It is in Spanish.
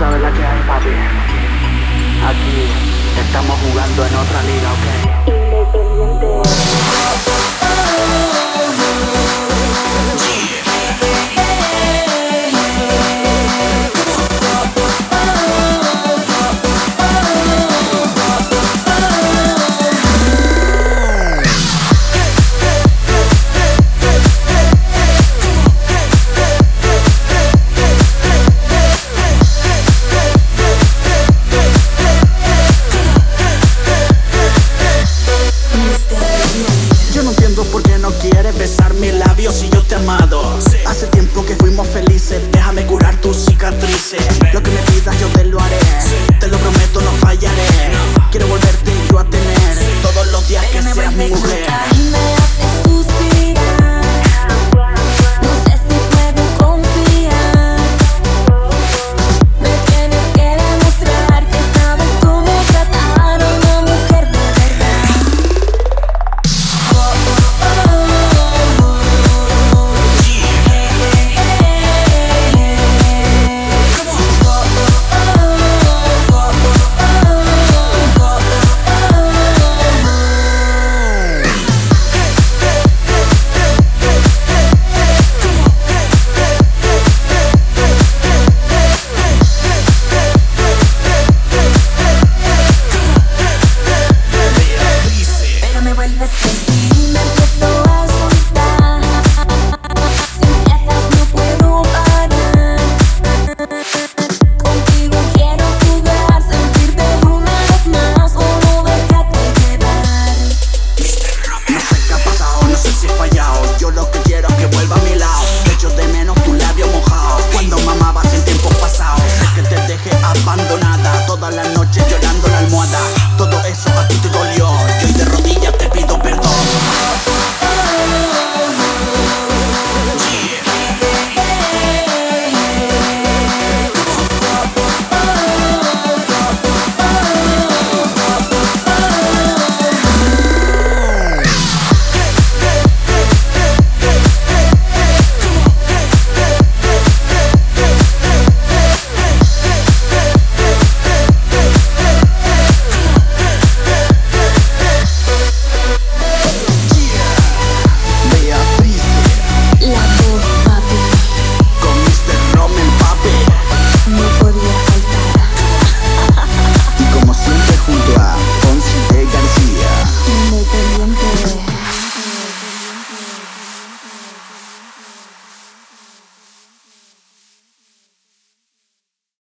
sabes la que hay, papi. Aquí estamos jugando en otra liga, ¿ok? Independiente. en mis labios y yo te amado. Hace tiempo que fuimos felices, déjame curar tus cicatrices. Lo que me pidas yo te lo haré, te lo prometo, no fallaré. Quiero volverte yo a tener todos los días que seas mi mujer. toda la noche llorando la almohada.